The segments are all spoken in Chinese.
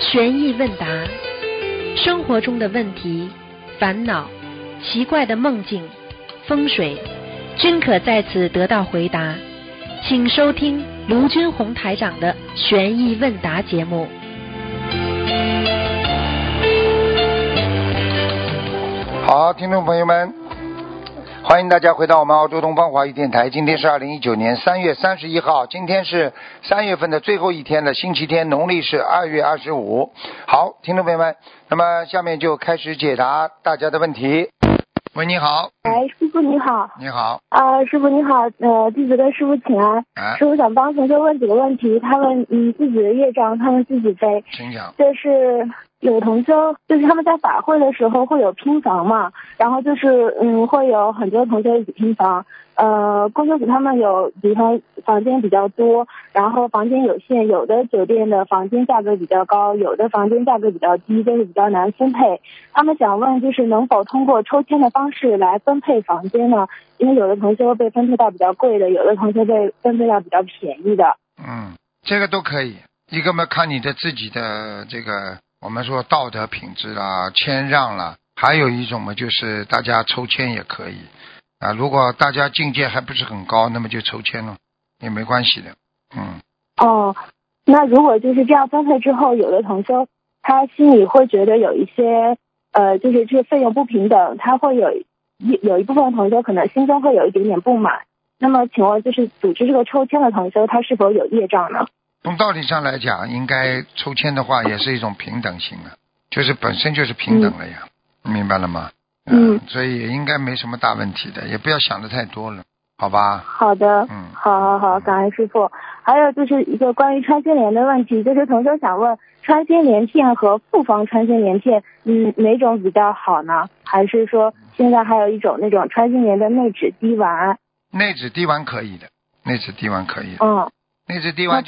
悬疑问答，生活中的问题、烦恼、奇怪的梦境、风水，均可在此得到回答。请收听卢军红台长的悬疑问答节目。好，听众朋友们，欢迎大家回到我们澳洲东方华语电台。今天是二零一九年三月三十一号，今天是三月份的最后一天的星期天，农历是二月二十五。好，听众朋友们，那么下面就开始解答大家的问题。喂，你好，哎，师傅你好，你好，啊、师傅你好，呃，弟子跟师傅请安。啊师，傅想帮同学问几个问题，他们嗯自己的业障他们自己背，请讲。就是有同修，就是他们在法会的时候会有拼房嘛，然后就是嗯会有很多同学一起拼房，呃，工作组他们有，比方房间比较多，然后房间有限，有的酒店的房间价格比较高，有的房间价格比较低，就是比较难分配。他们想问，就是能否通过抽签的方式来分配房间呢？因为有的同学被分配到比较贵的，有的同学被分配到比较便宜的。嗯，这个都可以。一个嘛，看你的自己的这个，我们说道德品质啦、谦让啦，还有一种嘛，就是大家抽签也可以啊。如果大家境界还不是很高，那么就抽签了，也没关系的。嗯，哦，那如果就是这样分配之后，有的同修他心里会觉得有一些呃，就是这个费用不平等，他会有一有一部分同修可能心中会有一点点不满。那么，请问就是组织这个抽签的同修，他是否有业障呢？从道理上来讲，应该抽签的话也是一种平等性啊，就是本身就是平等了呀，明白了吗？嗯所以也应该没什么大问题的，也不要想的太多了，好吧？好的，嗯好好好，感恩师傅。还有就是一个关于穿心莲的问题，就是同学想问，穿心莲片和复方穿心莲片，嗯，哪种比较好呢？还是说现在还有一种那种穿心莲的内酯滴丸？内酯滴丸可以的，内酯滴丸可以的。嗯，那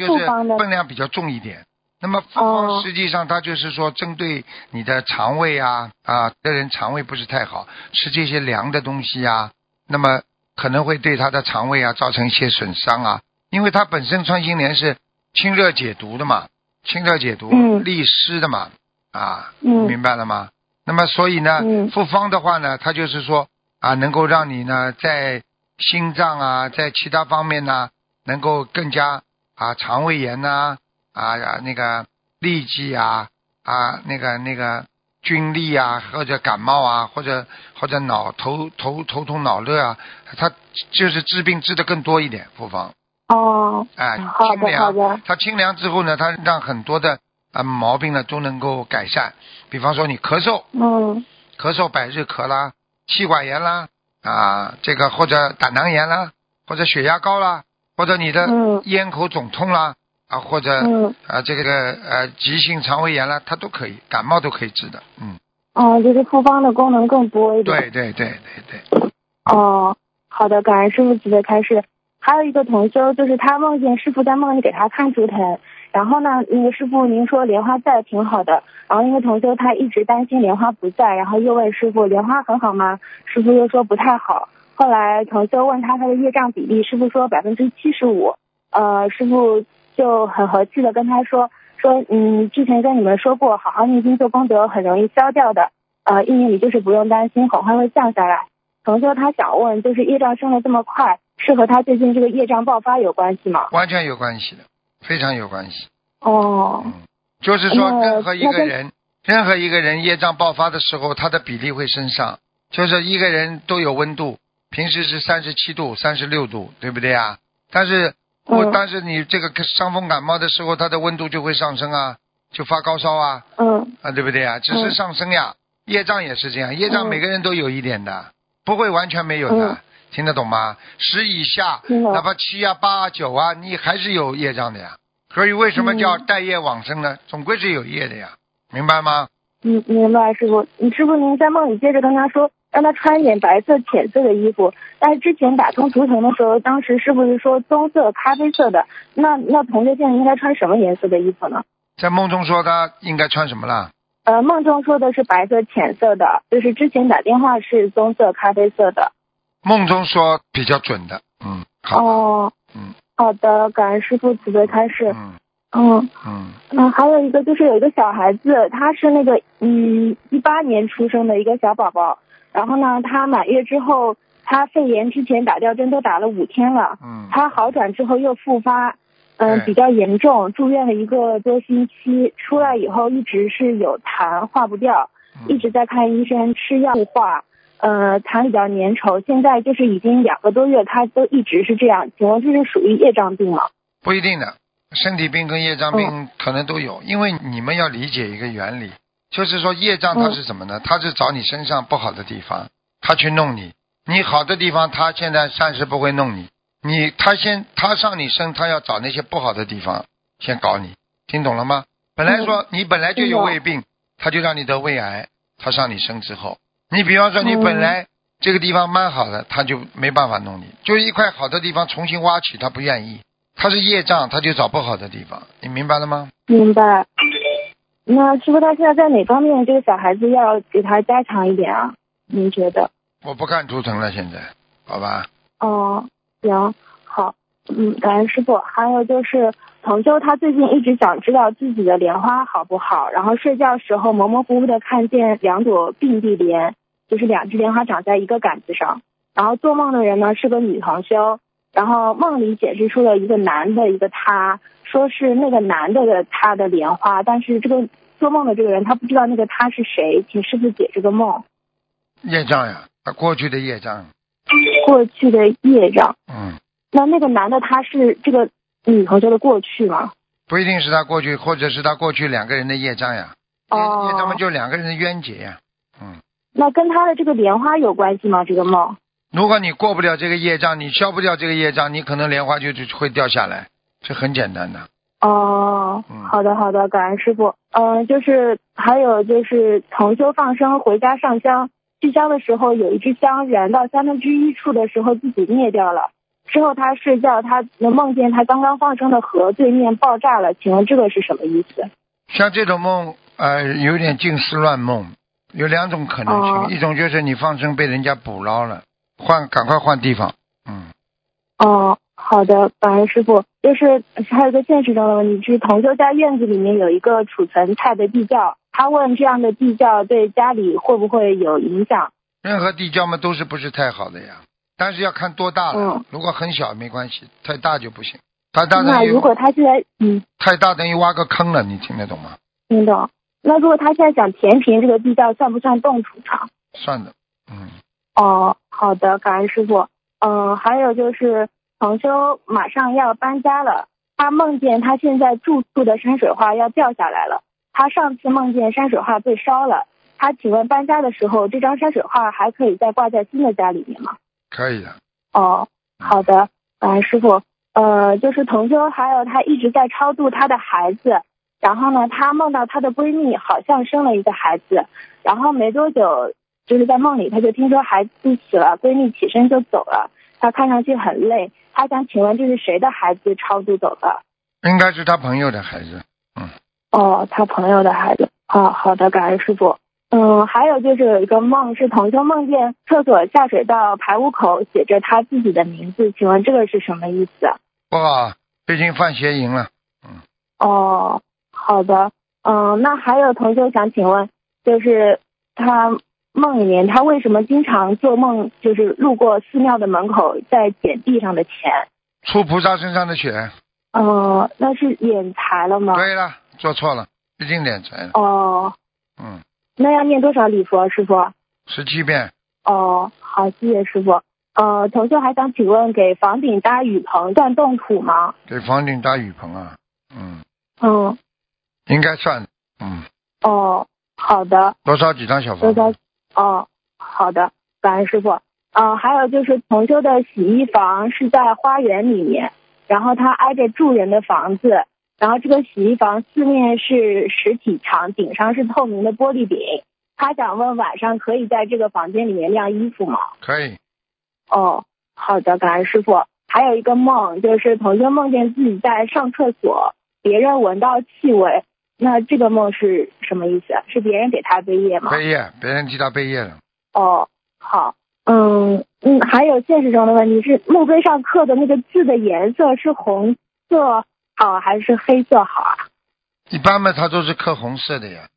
复方呢是分量比较重一点。那么复方哦实际上它就是说针对你的肠胃啊啊，这人肠胃不是太好，吃这些凉的东西啊，那么可能会对他的肠胃啊造成一些损伤啊。因为它本身穿心莲是清热解毒的嘛，清热解毒、嗯利湿的嘛，啊，嗯明白了吗？那么所以呢，嗯复方的话呢，它就是说啊，能够让你呢在心脏啊，在其他方面呢，能够更加啊肠胃炎呐啊啊那个痢疾啊啊那个那个菌痢啊，或者感冒啊，或者或者脑头头头痛脑热啊，它就是治病治的更多一点，复方。哦，哎，清凉它清凉之后呢，它让很多的啊毛病呢都能够改善。比方说你咳嗽，嗯咳嗽百日咳啦，气管炎啦，啊，这个或者胆囊炎啦，或者血压高啦，或者你的嗯咽口肿痛啦，啊，或者嗯，啊这个呃急性肠胃炎啦，它都可以，感冒都可以治的。嗯，哦，就是复方的功能更多一点。对对对对对，哦，好的，感恩师傅慈悲开示。还有一个同修，就是他梦见师傅在梦里给他看图腾，然后呢，那个师傅您说莲花在挺好的，然后那个同修他一直担心莲花不在，然后又问师傅莲花很好吗？师傅又说不太好。后来同修问他他的业障比例，师傅说百分之七十五，呃，师傅就很和气的跟他说说，嗯，之前跟你们说过，好好念经做功德很容易消掉的，呃，一年里就是不用担心，很快会降下来。同修他想问，就是业障升的这么快，是和他最近这个业障爆发有关系吗？完全有关系的，非常有关系。哦，嗯，就是说任何一个人，任何一个人业障爆发的时候，他的比例会升上。就是一个人都有温度，平时是三十七度、三十六度，对不对啊？但是我、嗯但是你这个伤风感冒的时候，它的温度就会上升啊，就发高烧啊，嗯啊，对不对啊？只是嗯上升呀，业障也是这样，业障嗯每个人都有一点的，不会完全没有的，嗯听得懂吗？十以下，哪怕七啊、八啊、九啊，你还是有业障的呀。所以为什么叫嗯带业往生呢？总归是有业的呀，明白吗？嗯，明白，师傅。你师傅您在梦里接着跟他说，让他穿一点白色、浅色的衣服。但是之前打通图腾的时候，当时师傅是说棕色、咖啡色的。那那同学现在应该穿什么颜色的衣服呢？在梦中说他应该穿什么了？呃，梦中说的是白色、浅色的，就是之前打电话是棕色、咖啡色的。梦中说比较准的，嗯，好，哦，嗯，好的，感恩师傅慈悲开示。嗯嗯嗯嗯，还有一个就是有一个小孩子，他是那个嗯一八年出生的一个小宝宝，然后呢，他满月之后，他肺炎之前打吊针都打了五天了，嗯，他好转之后又复发，嗯，对。比较严重，住院了一个多星期，出来以后一直是有痰化不掉，嗯。一直在看医生吃药不化，呃，痰比较粘稠，现在就是已经两个多月，他都一直是这样，请问这是属于业障病吗？不一定的，身体病跟业障嗯。病可能都有，因为你们要理解一个原理，就是说业障它嗯是什么呢？它是找你身上不好的地方，它去弄你；你好的地方，它现在暂时不会弄你。你他先他上你身，他要找那些不好的地方先搞你，听懂了吗？本来说你本来就有胃病，他就让你得胃癌，他上你身之后，你比方说你本来这个地方蛮好的，他就没办法弄你，就一块好的地方重新挖起，他不愿意，他是业障，他就找不好的地方，你明白了吗？明白。那师傅他现在在哪方面这个小孩子要给他加强一点啊？您觉得？我不看图腾了，现在，好吧？哦，行，好，嗯，感恩师傅。还有就是，同修他最近一直想知道自己的莲花好不好，然后睡觉时候模模糊糊的看见两朵并蒂莲，就是两只莲花长在一个杆子上。然后做梦的人呢是个女同修，然后梦里显示出了一个男的一个他，说是那个男的的他的莲花，但是这个做梦的这个人他不知道那个他是谁，请师傅解这个梦。业障呀，他过去的业障，过去的业障，嗯，那那个男的他是这个女同学的过去吗？不一定是他过去，或者是他过去两个人的业障呀，业哦业障嘛就两个人的冤结呀，嗯。那跟他的这个莲花有关系吗？这个梦？如果你过不了这个业障，你消不掉这个业障，你可能莲花就就会掉下来，这很简单的。哦嗯，好的好的，感恩师傅。嗯、就是还有就是同修放生回家上香，续香的时候有一支香燃到三分之一处的时候自己灭掉了。之后他睡觉，他能梦见他刚刚放生的河对面爆炸了，请问这个是什么意思？像这种梦，呃，有点近似乱梦，有两种可能性，哦一种就是你放生被人家捕捞了，换赶快换地方，嗯，哦，好的，感恩师傅。就是还有一个现实中的问题，就是同修家院子里面有一个储存菜的地窖，他问这样的地窖对家里会不会有影响？任何地窖嘛都是不是太好的呀，但是要看多大了，嗯如果很小没关系，太大就不行，太大那如果他现在嗯太大等于挖个坑了，你听得懂吗？听懂，那如果他现在想填平这个地窖，算不算动土场？算的，嗯，哦，好的，感恩师傅。嗯、还有就是同修马上要搬家了，他梦见他现在住处的山水画要掉下来了。他上次梦见山水画被烧了，他请问搬家的时候，这张山水画还可以再挂在新的家里面吗？可以的，哦，好的，感恩师傅。呃，就是同修，还有他一直在超度他的孩子，然后呢，他梦到他的闺蜜好像生了一个孩子，然后没多久，就是在梦里，他就听说孩子死了，闺蜜起身就走了，她看上去很累，他想请问这是谁的孩子超度走的？应该是他朋友的孩子，嗯哦，他朋友的孩子。哦，好的，感恩师傅。嗯，还有就是有一个梦是同修梦见厕所下水道排污口写着他自己的名字，请问这个是什么意思？不好，最近犯邪淫了，嗯哦，好的，嗯，那还有同学想请问，就是他梦里面他为什么经常做梦，就是路过寺庙的门口在捡地上的钱？出菩萨身上的血。嗯，那是敛财了吗？对了，做错了，毕竟敛财了。哦，嗯，那要念多少礼佛，师傅？十七遍，哦，好，谢谢师傅。呃，同学还想请问，给房顶搭雨棚算动土吗？给房顶搭雨棚啊。嗯，嗯，应该算。嗯，哦，好的。多烧几张小多少房子。？哦，好的，感恩师傅。啊、还有就是同修的洗衣房是在花园里面，然后它挨着住人的房子，然后这个洗衣房四面是实体墙，顶上是透明的玻璃顶。他想问晚上可以在这个房间里面晾衣服吗？可以。哦，好的，感恩师傅。还有一个梦，就是同修梦见自己在上厕所，别人闻到气味，那这个梦是什么意思？是别人给他背业吗？背业，别人替他背业了。哦，好，嗯嗯，还有现实中的问题是墓碑上刻的那个字的颜色是红色好还是黑色好啊？一般嘛，他都是刻红色的呀。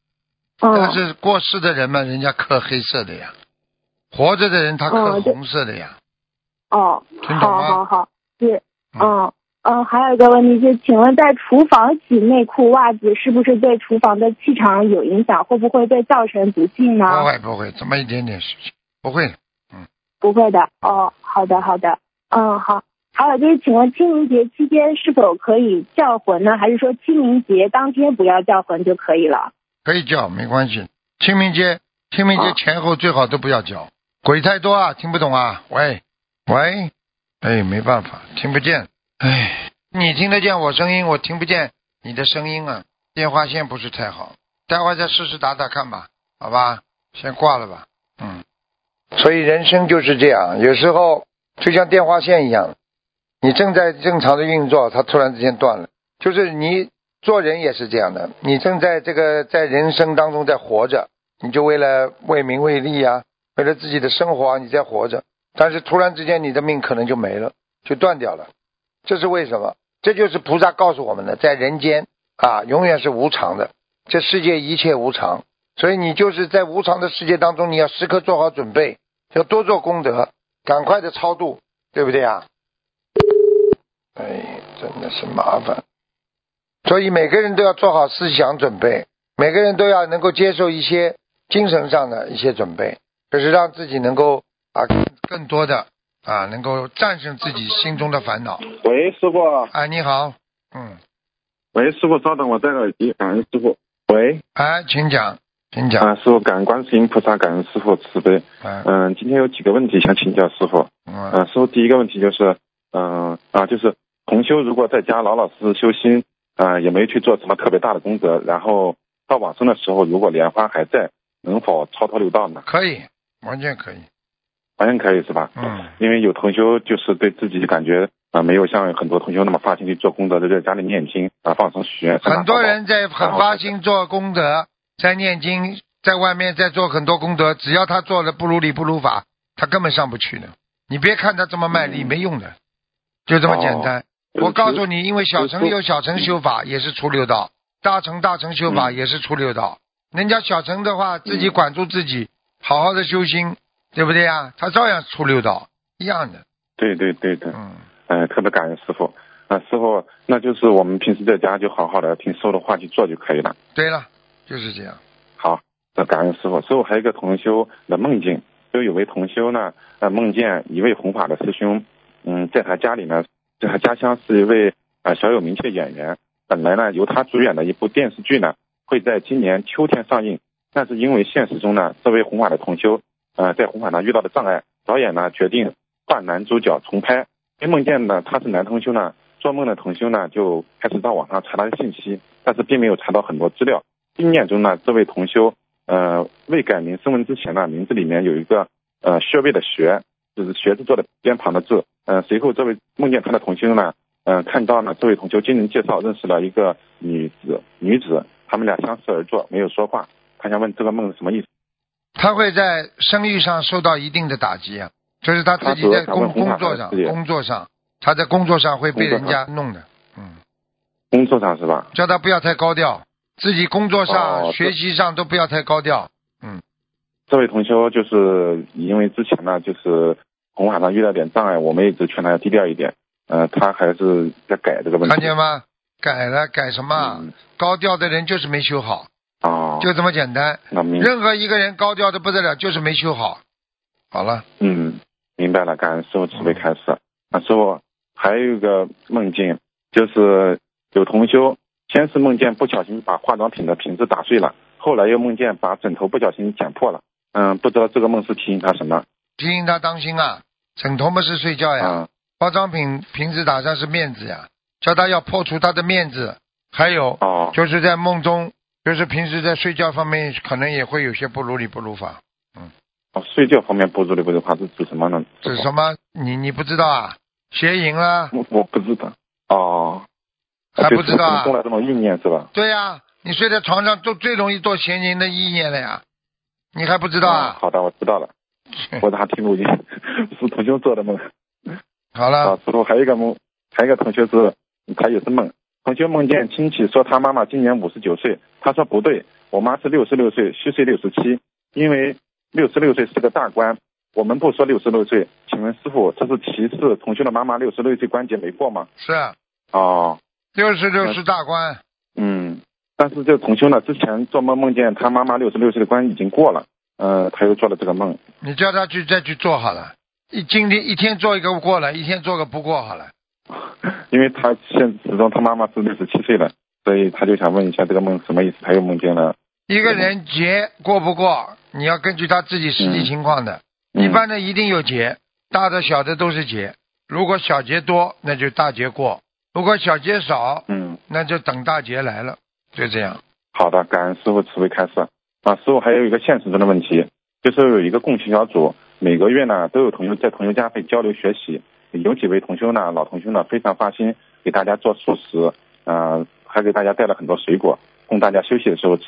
但嗯是过世的人嘛，人家刻黑色的呀。活着的人他刻红色的呀。哦，好好好，是嗯嗯嗯，还有一个问题是，请问在厨房洗内裤袜子是不是对厨房的气场有影响？会不会对造成不幸呢？不会不会，这么一点点事情，不会。嗯不会的。哦，好的好的，嗯好。还有就是，请问清明节期间是否可以叫魂呢？还是说清明节当天不要叫魂就可以了？可以叫，没关系。清明节，清明节哦前后最好都不要叫，鬼太多啊，听不懂啊。喂，喂，哎，没办法，听不见。哎，你听得见我声音，我听不见你的声音啊，电话线不是太好，待会再试试打打看吧，好吧，先挂了吧。嗯，所以人生就是这样，有时候就像电话线一样，你正在正常的运作，它突然之间断了，就是你做人也是这样的，你正在这个在人生当中在活着，你就为了为名为利啊，为了自己的生活，你在活着，但是突然之间你的命可能就没了，就断掉了，这是为什么？这就是菩萨告诉我们的，在人间啊，永远是无常的，这世界一切无常，所以你就是在无常的世界当中，你要时刻做好准备，要多做功德，赶快的超度，对不对啊？哎，真的是麻烦。所以每个人都要做好思想准备，每个人都要能够接受一些精神上的一些准备，就是让自己能够啊更多的啊能够战胜自己心中的烦恼。喂，师傅。啊，你好，嗯，喂，师傅，稍等，我戴耳机。感恩师傅。喂，哎，请讲，请讲，啊，师傅，感恩观世音菩萨，感恩师傅慈悲。嗯嗯、今天有几个问题想请教师傅。嗯嗯、师傅，第一个问题就是，嗯、啊，就是同修如果在家老老实实修心，啊、也没去做什么特别大的功德，然后到往生的时候，如果莲花还在，能否超脱六道呢？可以，完全可以，完全可以是吧？嗯因为有同修就是对自己感觉啊、没有像很多同修那么发心去做功德的，在家里念经啊、放生许愿。很多人在很发心。做功德，在念经，在外面在做很多功德，只要他做的不如理不如法，他根本上不去的。你别看他这么卖力，嗯没用的，就这么简单。我告诉你，因为小乘有小乘修法，也是出六道；大乘大乘修法嗯也是出六道。人家小乘的话，自己管住自己，好好的修心，对不对呀？他照样出六道，一样的。对对对对，嗯，嗯、特别感恩师傅。啊，师傅，那就是我们平时在家就好好的听师傅的话去做就可以了。对了，就是这样。好，那感恩师傅。师傅还有一个同修的梦境，就有位同修呢，呃，梦见一位弘法的师兄，嗯，在他家里呢，在他家乡是一位呃小有名气的演员。本来呢，由他主演的一部电视剧呢，会在今年秋天上映，但是因为现实中呢，这位弘法的同修，呃，在红毯上遇到的障碍，导演呢决定换男主角重拍。因梦见呢他是男同修呢，做梦的同修呢就开始到网上查他的信息，但是并没有查到很多资料。意念中呢，这位同修呃未改名声纹之前呢，名字里面有一个呃穴位的穴，就是穴字做的边旁的字。呃，随后这位梦见他的同修呢，嗯、看到呢这位同修经人介绍认识了一个女子，女子，他们俩相视而坐，没有说话。他想问这个梦是什么意思？他会在生育上受到一定的打击啊，就是他自己在工工作上工作上，他在工作上会被人家弄的，嗯，工作上是吧？叫他不要太高调，自己工作上、哦学习上都不要太高调，嗯，这位同修就是因为之前呢，就是红海上遇到点障碍，我们一直劝他要低调一点。呃，他还是在改这个问题。看见吗？改了改什么？嗯高调的人就是没修好，哦，就这么简单。那明任何一个人高调的不得了，就是没修好。好了，嗯，明白了，感恩师傅慈悲开示。啊，师傅还有一个梦境，就是有同修先是梦见不小心把化妆品的瓶子打碎了，后来又梦见把枕头不小心剪破了。嗯，不知道这个梦是提醒他什么？提醒他当心啊，枕头不是睡觉呀，啊，化妆品瓶子打上是面子呀，叫他要破除他的面子。还有哦，就是在梦中，就是平时在睡觉方面可能也会有些不如理不如法。嗯哦睡觉方面不如理不如法是指什么呢？指什么？你你不知道啊？邪淫啦？我我不知道。哦，还不知道啊动了这种意念是吧？对呀、你睡在床上都最容易做邪淫的意念了呀，你还不知道嗯啊？好的，我知道了。我咋听录音？是同学做的梦。好了，啊，之后还有一个梦，还有一个同学是，他也是梦，同学梦见亲戚说他妈妈今年五十九岁，他说不对，我妈是六十六岁，虚岁六十七，因为六十六岁是个大关，我们不说六十六岁，请问师傅，这是歧视同学的妈妈六十六岁关节没过吗？是哦，六十六是大关，嗯，但是这个同修呢，之前做梦梦见他妈妈六十六岁的关已经过了，呃，他又做了这个梦，你叫他去再去做好了，一今天一天做一个过了，一天做个不过好了。因为他现始终他妈妈是六十七岁了，所以他就想问一下这个梦什么意思？他又梦见了，一个人劫过不过，你要根据他自己实际情况的。嗯一般的一定有劫，大的小的都是劫。如果小劫多，那就大劫过；如果小劫少，嗯，那就等大劫来了。就这样。好的，感恩师傅慈悲开示。啊，师傅还有一个现实中的问题，就是有一个共修小组，每个月呢都有同学在同学家会交流学习，有几位同修呢，老同修呢非常发心给大家做素食，呃，还给大家带了很多水果，供大家休息的时候吃。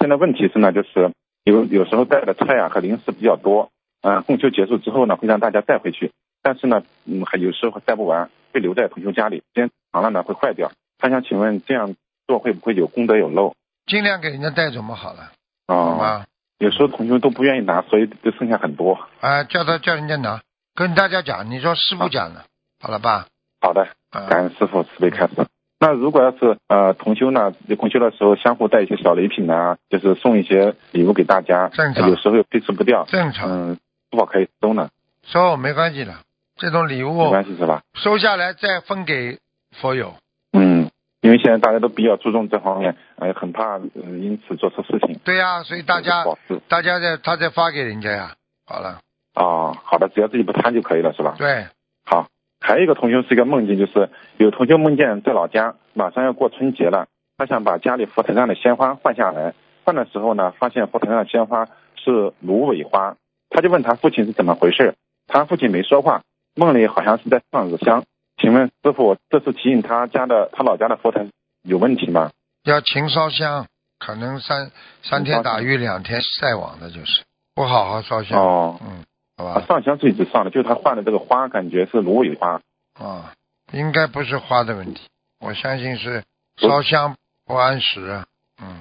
现在问题是呢，就是有有时候带的菜啊和零食比较多，呃，供修结束之后呢，会让大家带回去，但是呢，嗯，还有时候带不完，会留在同修家里，时间长了呢会坏掉。他想请问这样做会不会有功德有漏？尽量给人家带走嘛，好了，好啊、吗？有时候同学都不愿意拿，所以就剩下很多。啊，叫他叫人家拿，跟大家讲，你说师傅讲的，好了吧？好的，啊，感恩师傅慈悲开示。那如果要是呃同修呢，同修的时候相互带一些小礼品啊，就是送一些礼物给大家，正常有时候又推迟不掉，正常，嗯，是否可以收呢？收没关系的，这种礼物没关系是吧？收下来再分给佛友。嗯，因为现在大家都比较注重这方面，呃，很怕呃因此做错事情。对呀、所以大家大家再他再发给人家呀。好了，啊，好的，只要自己不贪就可以了，是吧？对，好，还有一个同学是一个梦境，就是有同学梦见在老家马上要过春节了，他想把家里佛台上的鲜花换下来，换的时候呢，发现佛台上的鲜花是芦苇花，他就问他父亲是怎么回事，他父亲没说话，梦里好像是在上纸香。请问师傅，这是提醒他家的他老家的佛台有问题吗？要勤烧香，可能三三天打鱼两天晒网的，就是不好好烧香。哦，嗯，好啊，吧，上香是一直上的，就是他换的这个花，感觉是芦苇花。啊，应该不是花的问题，我相信是烧香不按时啊。嗯，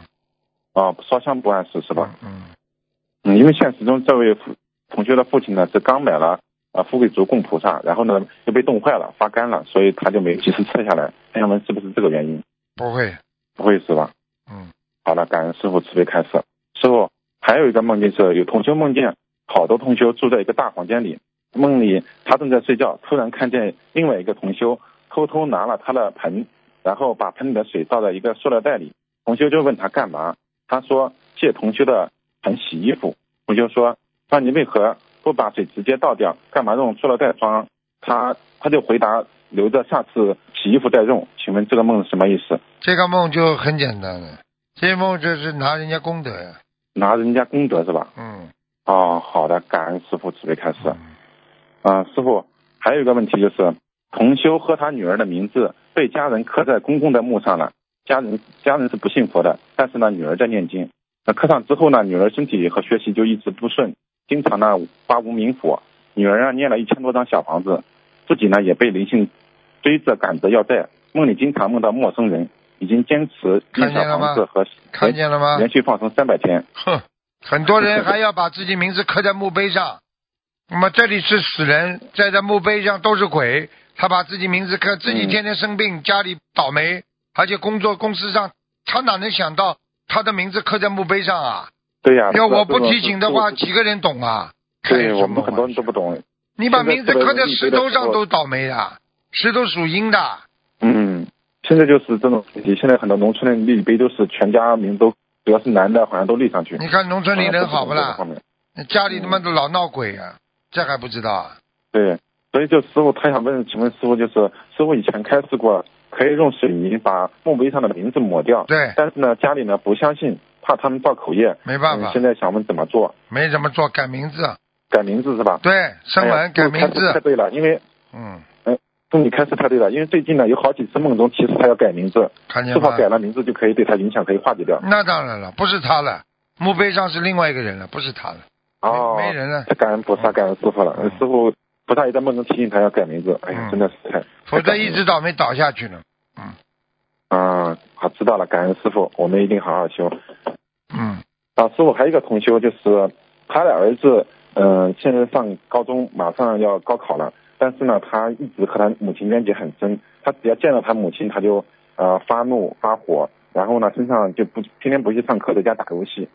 啊，烧香不按时是吧？嗯，嗯，因为现实中这位父同学的父亲呢是刚买了啊富贵竹供菩萨，然后呢又被冻坏了发干了，所以他就没及时撤下来。朋友们是不是这个原因？不会。不会是吧？嗯，好了，感恩师傅慈悲开示。师傅还有一个梦境是有同修梦见好多同修住在一个大房间里，梦里他正在睡觉，突然看见另外一个同修偷偷拿了他的盆，然后把盆里的水倒在一个塑料袋里。同修就问他干嘛，他说借同修的盆洗衣服。同修说那你为何不把水直接倒掉，干嘛用塑料袋装？他他就回答留着下次洗衣服再用。请问这个梦是什么意思？这个梦就很简单了，这梦就是拿人家功德呀。拿人家功德是吧？嗯，哦，好的，感恩师傅慈悲开示。嗯啊、师傅还有一个问题就是，同修和他女儿的名字被家人刻在公公的墓上了，家人家人是不信佛的，但是呢，女儿在念经。那刻上之后呢，女儿身体和学习就一直不顺，经常呢发无名火。女儿啊念了一千多张小房子，自己呢也被灵性追着赶着要债，梦里经常梦到陌生人，已经坚持念小房子和看见了吗？连续放生三百天。哼，很多人还要把自己名字刻在墓碑上。那么这里是死人，在这墓碑上都是鬼。他把自己名字刻，自己嗯天天生病，家里倒霉，而且工作公司上，他哪能想到他的名字刻在墓碑上啊？对呀、要我不提醒的话，几个人懂啊？对我们很多人都不懂。你把名字刻在石头上都倒霉的，石头属阴的。嗯，现在就是这种问题。现在很多农村的立碑都是全家名都，主要是男的，好像都立上去。你看农村里人好不啦家里他妈的老闹鬼啊，这还不知道啊？对，所以就师傅他想问，请问师傅就是师傅以前开示过，可以用水泥把墓碑上的名字抹掉，对，但是呢家里呢不相信，怕他们造口业。没办法嗯，现在想问怎么做？没怎么做，改名字。改名字是吧？对，声哎呀纹改名师傅开示太字。对了，因为嗯，祝你开示太对了，因为最近呢有好几次梦中提示他要改名字，看见？是否改了名字就可以对他影响可以化解掉？那当然了，不是他了，墓碑上是另外一个人了，不是他了。哦，没人了他感恩菩萨，感恩师傅了。嗯师傅菩萨也在梦中提醒他要改名字，哎呀，嗯真的是太，否则一直倒霉倒下去呢。嗯啊，好知道了，感恩师傅，我们一定好好修。嗯啊，师傅还有一个同修，就是他的儿子，嗯、现在上高中，马上要高考了，但是呢，他一直和他母亲冤结很深，他只要见到他母亲，他就呃发怒发火，然后呢身上就不天天不去上课，在家打游戏，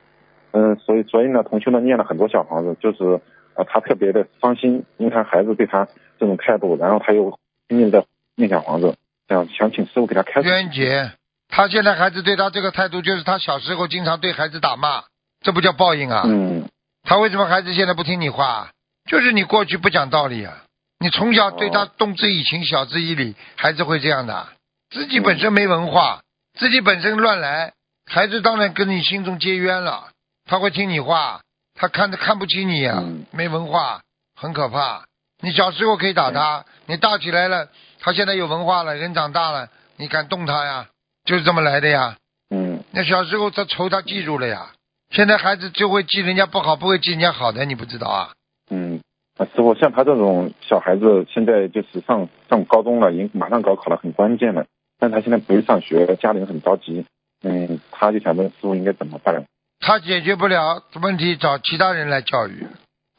嗯，所以所以呢，同学呢念了很多小房子，就是呃他特别的伤心，因为他孩子对他这种态度，然后他又拼命的念小房子，想想请师傅给他开示。冤结，他现在孩子对他这个态度，就是他小时候经常对孩子打骂，这不叫报应啊？嗯他为什么孩子现在不听你话？就是你过去不讲道理啊！你从小对他哦动之以情，晓之以理，孩子会这样的。自己本身没文化，自己本身乱来，孩子当然跟你心中结冤了。他会听你话，他看看不起你呀、嗯没文化，很可怕。你小时候可以打他，你大起来了，他现在有文化了，人长大了，你敢动他呀？就是这么来的呀。嗯那小时候他仇他记住了呀，现在孩子就会记人家不好，不会记人家好的，你不知道啊？师傅，像他这种小孩子，现在就是上上高中了，已经马上高考了，很关键了，但他现在不去上学，家里人很着急。嗯，他就想问师傅应该怎么办？他解决不了问题，找其他人来教育。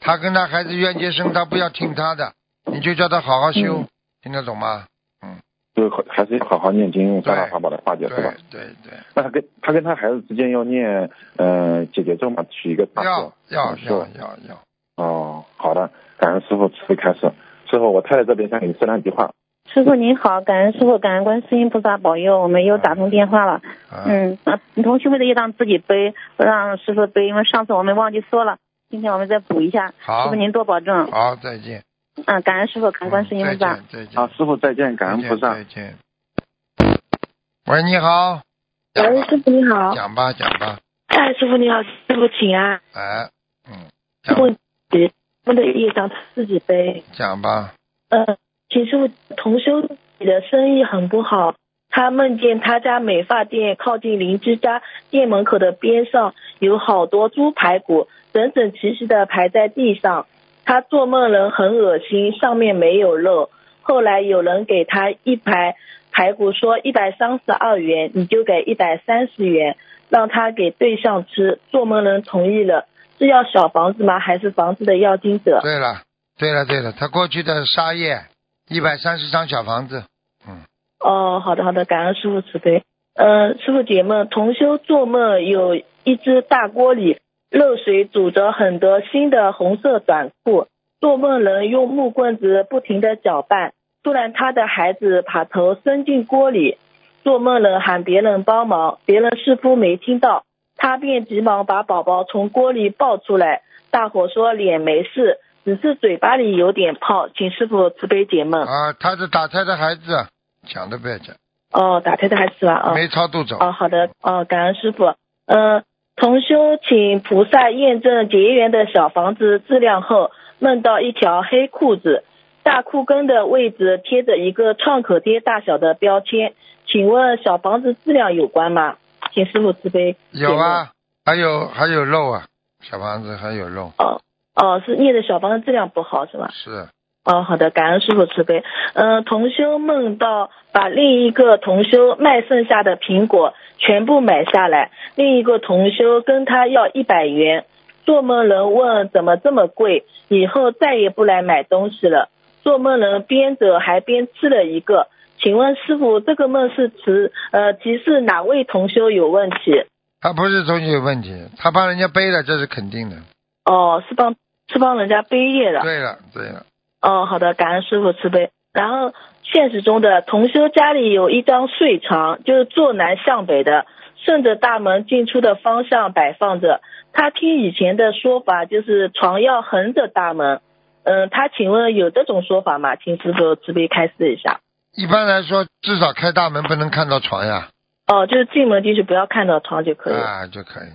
他跟他孩子冤结深，他不要听他的，你就叫他好好修，嗯听得懂吗？嗯就还是好好念经，用三大对法宝来化解，对是吧？对对，那他跟他跟他孩子之间要念呃解结咒嘛，取一个大要咒。要是要要要，哦，好的，感恩师傅慈悲开始。师傅，我太太这边想给你说两句话。师傅您好，感恩师傅，感恩观世音菩萨保佑，我们又打通电话了。啊，嗯，啊，同学会的业障自己背，不让师傅背，因为上次我们忘记说了，今天我们再补一下。好师傅，您多保重。好，再见。嗯，感恩师傅，感恩观世音菩萨。见再见。好，师傅再见，感恩菩萨再。见。喂，你好。喂，师傅你好。讲吧讲吧，哎，师傅你好，师傅请安。哎，嗯，讲师傅，我们的业障自己背。讲吧，呃，请师傅，同修你的生意很不好，他梦见他家美发店靠近邻居家店门口的边上有好多猪排骨，整整齐齐的排在地上。他做梦人很恶心，上面没有肉。后来有人给他一排排骨，说一百三十二元，你就给一百三十元，让他给对象吃。做梦人同意了，是要小房子吗？还是房子的要金者？对了对了对了，他过去的沙业一百三十张小房子，嗯，哦，好的好的，感恩师傅慈悲。嗯、师傅解梦，同修做梦有一只大锅里热水煮着很多新的红色短裤，做梦人用木棍子不停的搅拌，突然他的孩子把头伸进锅里，做梦人喊别人帮忙，别人似乎没听到，他便急忙把宝宝从锅里抱出来，大伙说脸没事，只是嘴巴里有点泡，请师傅慈悲解梦。啊，他是打胎的孩子，讲都不要讲，哦，打胎的孩子是吧？哦。没超度走，哦，好的，哦，感恩师傅。嗯、同修请菩萨验证结缘的小房子质量后，梦到一条黑裤子，大裤跟的位置贴着一个创可贴大小的标签，请问小房子质量有关吗？请师傅慈悲。有。啊，还有还有肉啊，小房子还有肉，哦哦，是念的小房子质量不好是吧？是哦，好的，感恩师傅慈悲。嗯、同修梦到把另一个同修卖剩下的苹果全部买下来，另一个同修跟他要一百元。做梦人问怎么这么贵，以后再也不来买东西了。做梦人边走还边吃了一个。请问师傅，这个梦是指呃提示哪位同修有问题？他不是东西有问题，他帮人家背了，这是肯定的。哦，是帮是帮人家背业的。对了对了，哦，好的，感恩师傅慈悲。然后现实中的同修家里有一张睡床，就是坐南向北的，顺着大门进出的方向摆放着。他听以前的说法，就是床要横着大门。嗯，他请问有这种说法吗？请师傅慈悲开示一下。一般来说至少开大门不能看到床呀，哦，就是进门进去不要看到床就可以了。啊就可以。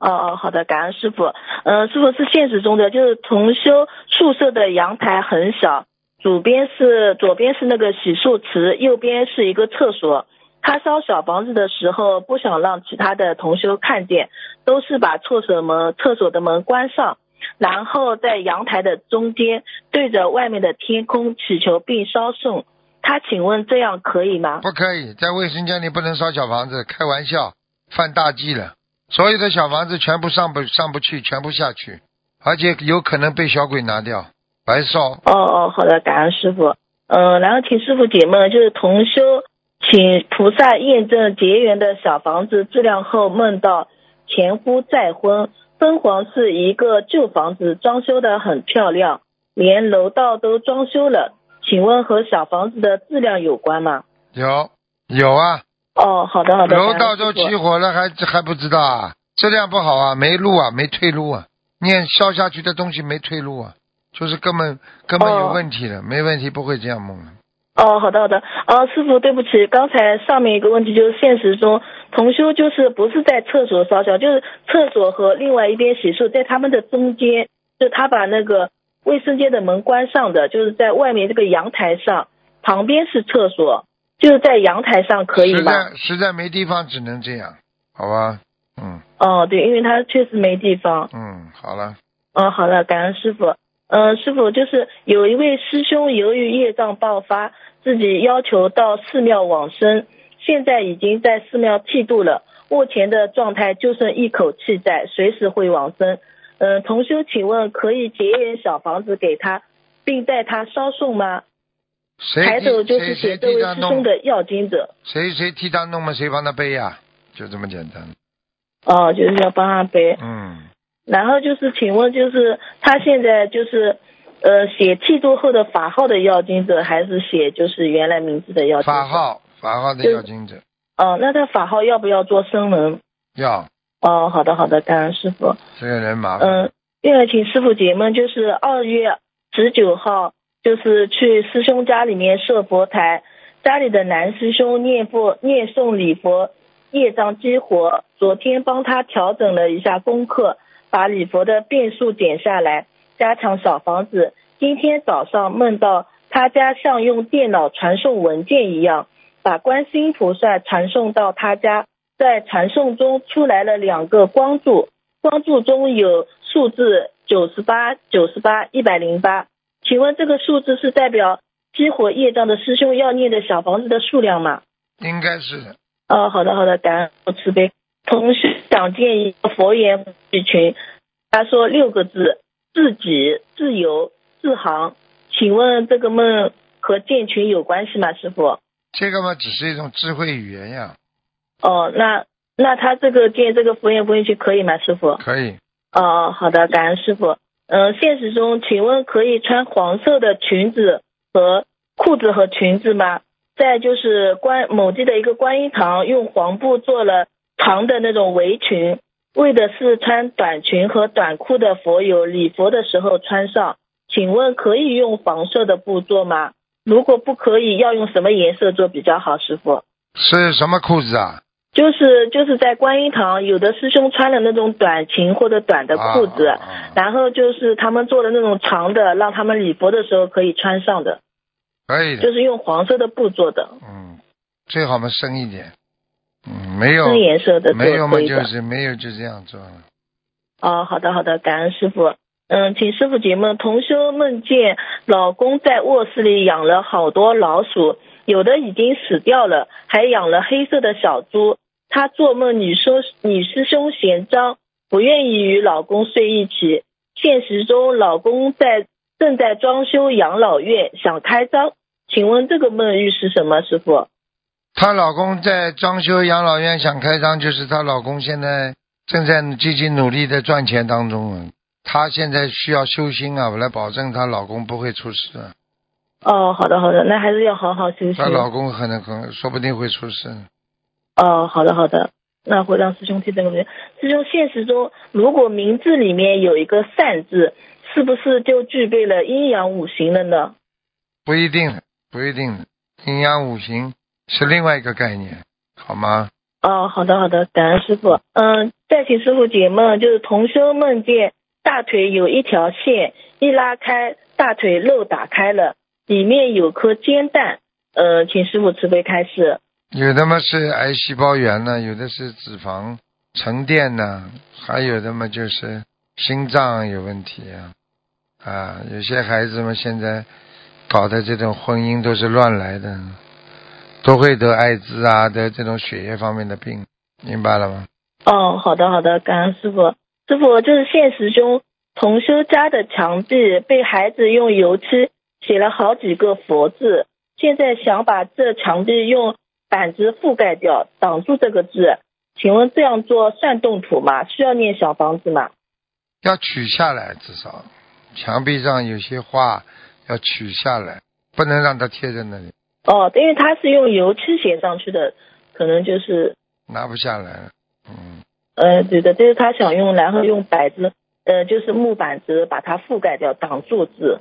哦哦，好的，感恩师傅。嗯、师傅是现实中的，就是同修宿舍的阳台很小，左边是左边是那个洗漱池，右边是一个厕所。他烧小房子的时候不想让其他的同修看见，都是把厕所门厕所的门关上，然后在阳台的中间对着外面的天空祈求并烧送。他请问这样可以吗？不可以，在卫生间里不能烧小房子，开玩笑，犯大忌了。所有的小房子全部上不上不去，全部下去，而且有可能被小鬼拿掉，白烧。哦哦，好的，感恩师傅。嗯，然后请师傅解梦，就是同修请菩萨验证结缘的小房子质量后，梦到前夫再婚，敦煌是一个旧房子，装修的很漂亮，连楼道都装修了。请问和小房子的质量有关吗？有有啊。哦，好的好的。楼道都起火了，还还不知道啊？质量不好啊，没路啊，没退路啊。念烧下去的东西没退路啊，就是根本根本有问题的，没问题不会这样梦的。哦，好的好的。哦，师傅，对不起，刚才上面一个问题就是现实中同修就是不是在厕所烧香，就是厕所和另外一边洗漱在他们的中间，就他把那个卫生间的门关上的，就是在外面这个阳台上，旁边是厕所。就是在阳台上可以吗？实在实在没地方，只能这样，好吧？嗯。哦，对，因为他确实没地方。嗯，好了。嗯，好了，感恩师傅。嗯，师傅就是有一位师兄由于业障爆发，自己要求到寺庙往生，现在已经在寺庙剃度了，目前的状态就剩一口气在，随时会往生。嗯，同修，请问可以结缘小房子给他，并带他烧送吗？抬头就是写这位师兄的要经者，谁谁替他弄嘛，谁帮他背呀？就这么简单。哦，就是要帮他背。嗯。然后就是，请问就是他现在就是呃写剃度后的法号的要经者，还是写就是原来名字的要经者？法号，法号的要经者。哦，那他法号要不要做声纹？要。哦，好的好的，感恩师傅。这个人麻烦。嗯，另外请师傅解梦，就是二月十九号。就是去师兄家里面设佛台，家里的男师兄念佛念诵礼佛，业障激活。昨天帮他调整了一下功课，把礼佛的变数减下来，加强小房子。今天早上梦到他家像用电脑传送文件一样，把观世音菩萨传送到他家，在传送中出来了两个光柱，光柱中有数字九十八、九十八、一百零八。请问这个数字是代表激活业障的师兄要念的小房子的数量吗？应该是的。哦，好的好的，感恩慈悲。同学想建一个佛言群，他说六个字：自己、自由、自航。请问这个梦和建群有关系吗，师傅？这个嘛，只是一种智慧语言呀。哦，那那他这个建这个佛缘佛言群可以吗，师傅？可以。哦，好的，感恩师傅。嗯，现实中，请问可以穿黄色的裙子和裤子和裙子吗？再就是观某地的一个观音堂，用黄布做了长的那种围裙，为的是穿短裙和短裤的佛友礼佛的时候穿上。请问可以用黄色的布做吗？如果不可以，要用什么颜色做比较好？师傅是什么裤子啊？就是就是在观音堂，有的师兄穿的那种短裙或者短的裤子，然后就是他们做的那种长的，让他们礼佛的时候可以穿上的。可以。就是用黄色的布做的。嗯，最好嘛深一点。嗯，没有。深颜色的。没有嘛就是没有就这样做了。哦，好的好的，感恩师傅。嗯，请师傅解梦。同修梦见老公在卧室里养了好多老鼠，有的已经死掉了，还养了黑色的小猪。她做梦，女师女师兄嫌脏，不愿意与老公睡一起。现实中，老公在正在装修养老院，想开张。请问这个梦预示什么，师傅？她老公在装修养老院，想开张，就是她老公现在正在积极努力的赚钱当中。她现在需要修心啊，我来保证她老公不会出事。哦，好的好的，那还是要好好修心。她老公可能可能说不定会出事。哦，好的好的，那会让师兄替这个问师兄，现实中如果名字里面有一个善字，是不是就具备了阴阳五行了呢？不一定，不一定，阴阳五行是另外一个概念，好吗？哦，好的好的，感恩师傅。嗯，再请师傅解梦，就是同修梦见大腿有一条线，一拉开，大腿肉打开了，里面有颗煎蛋。呃，请师傅慈悲开示。有的嘛是癌细胞源呢，有的是脂肪沉淀呢，还有的嘛就是心脏有问题啊。啊，有些孩子们现在搞的这种婚姻都是乱来的，都会得艾滋啊，得这种血液方面的病，明白了吗？哦，好的好的，感恩师傅。师傅，就是现实中同修家的墙壁被孩子用油漆写了好几个佛字，现在想把这墙壁用板子覆盖掉，挡住这个字，请问这样做算动土吗？需要念小房子吗？要取下来，至少墙壁上有些画要取下来，不能让它贴在那里，哦，因为它是用油漆写上去的，可能就是拿不下来。嗯，呃，对的，就是他想用，然后用板子，呃，就是木板子把它覆盖掉，挡住字。